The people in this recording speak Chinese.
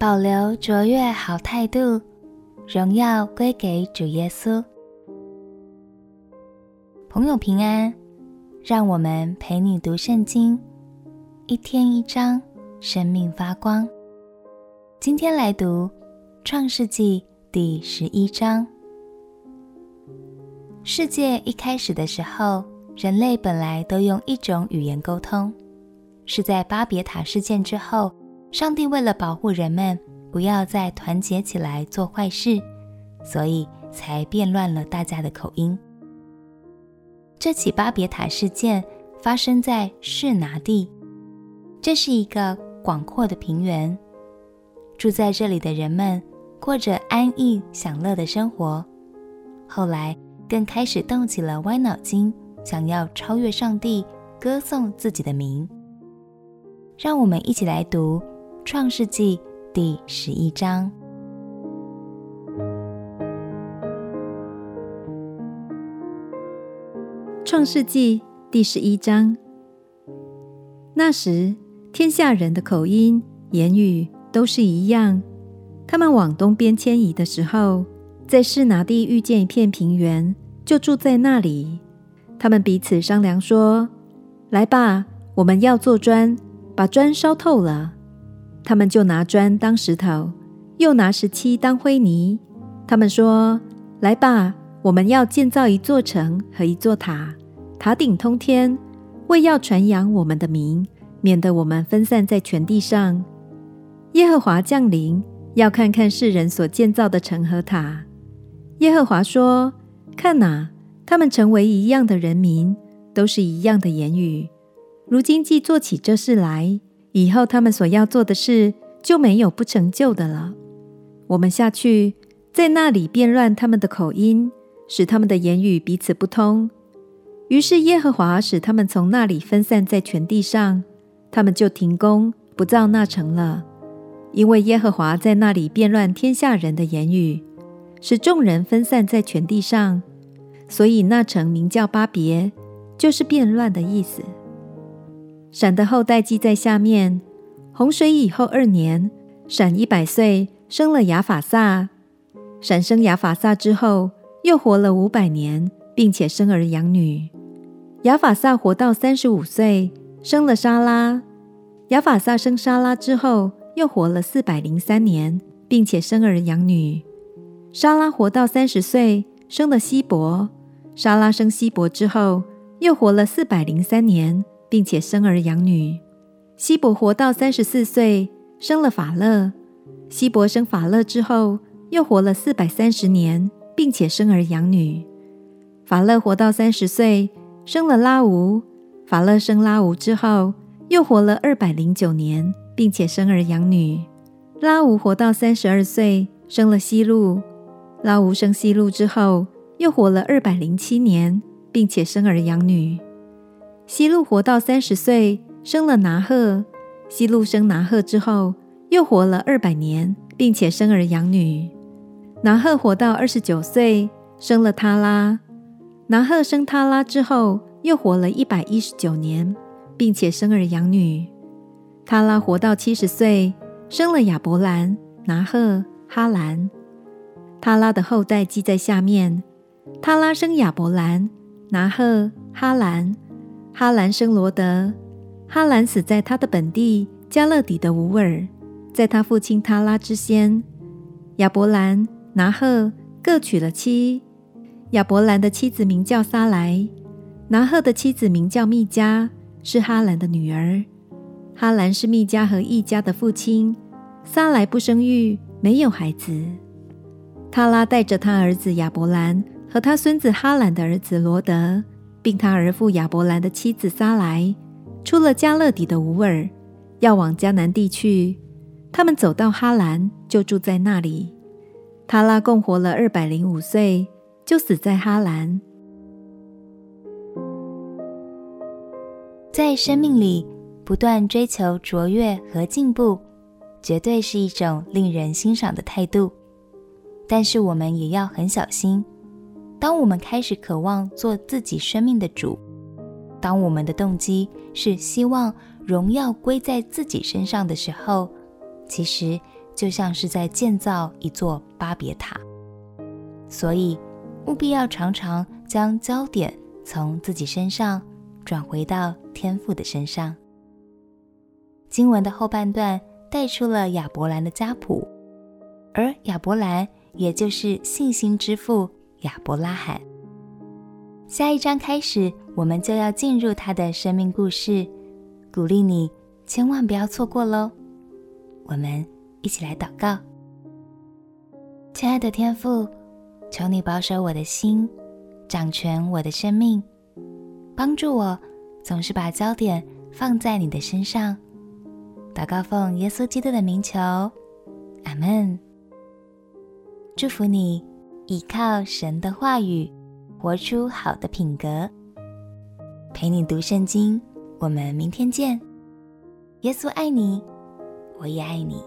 保留卓越好态度，荣耀归给主耶稣。朋友平安，让我们陪你读圣经，一天一章，生命发光。今天来读创世纪第十一章。世界一开始的时候，人类本来都用一种语言沟通。是在巴别塔事件之后，上帝为了保护人们不要再团结起来做坏事，所以才变乱了大家的口音。这起巴别塔事件发生在示拿地，这是一个广阔的平原，住在这里的人们过着安逸享乐的生活。后来更开始动起了歪脑筋，想要超越上帝，歌颂自己的名。让我们一起来读《创世纪》第十一章。《创世纪》第十一章。那时，天下人的口音、言语都是一样。他们往东边迁移的时候，在示拿地遇见一片平原，就住在那里。他们彼此商量说：“来吧，我们要做砖。”把砖烧透了，他们就拿砖当石头，又拿石漆当灰泥。他们说：“来吧，我们要建造一座城和一座塔，塔顶通天，为要传扬我们的名，免得我们分散在全地上。”耶和华降临，要看看世人所建造的城和塔。耶和华说：“看哪，他们成为一样的人民，都是一样的言语。”如今既做起这事来，以后他们所要做的事就没有不成就的了。我们下去，在那里变乱他们的口音，使他们的言语彼此不通。于是耶和华使他们从那里分散在全地上，他们就停工不造那城了，因为耶和华在那里变乱天下人的言语，使众人分散在全地上，所以那城名叫巴别，就是变乱的意思。闪的后代记在下面。洪水以后二年，闪一百岁，生了亚法萨。闪生亚法萨之后，又活了五百年，并且生儿养女。亚法萨活到三十五岁，生了沙拉。亚法萨生沙拉之后，又活了四百零三年，并且生儿养女。沙拉活到三十岁，生了希伯。沙拉生希伯之后，又活了四百零三年。并且生儿养女，希伯活到三十四岁，生了法勒。希伯生法勒之后，又活了四百三十年，并且生儿养女。法勒活到三十岁，生了拉吾。法勒生拉吾之后，又活了二百零九年，并且生儿养女。拉吾活到三十二岁，生了希路。拉吾生希路之后，又活了二百零七年，并且生儿养女。西路活到三十岁，生了拿鹤。西路生拿鹤之后，又活了二百年，并且生儿养女。拿鹤活到二十九岁，生了他拉。拿鹤生他拉之后，又活了一百一十九年，并且生儿养女。他拉活到七十岁，生了亚伯兰、拿鹤、哈兰。他拉的后代记在下面：他拉生亚伯兰、拿鹤、哈兰。哈兰生罗德，哈兰死在他的本地加勒底的乌尔，在他父亲塔拉之先。亚伯兰、拿鹤各娶了妻。亚伯兰的妻子名叫撒莱，拿鹤的妻子名叫密迦，是哈兰的女儿。哈兰是密迦和易家的父亲。撒莱不生育，没有孩子。塔拉带着他儿子亚伯兰和他孙子哈兰的儿子罗德。并他儿妇亚伯兰的妻子撒莱，出了加勒底的乌尔，要往迦南地去。他们走到哈兰，就住在那里。他拉共活了二百零五岁，就死在哈兰。在生命里不断追求卓越和进步，绝对是一种令人欣赏的态度。但是我们也要很小心。当我们开始渴望做自己生命的主，当我们的动机是希望荣耀归在自己身上的时候，其实就像是在建造一座巴别塔，所以务必要常常将焦点从自己身上转回到天父的身上。经文的后半段带出了亚伯兰的家谱，而亚伯兰也就是信心之父亚伯拉罕。下一章开始，我们就要进入他的生命故事，鼓励你千万不要错过喽！我们。一起来祷告，亲爱的天父，求你保守我的心，掌权我的生命，帮助我总是把焦点放在你的身上。祷告奉耶稣基督的名求，阿门。祝福你，依靠神的话语，活出好的品格。陪你读圣经，我们明天见。耶稣爱你，我也爱你。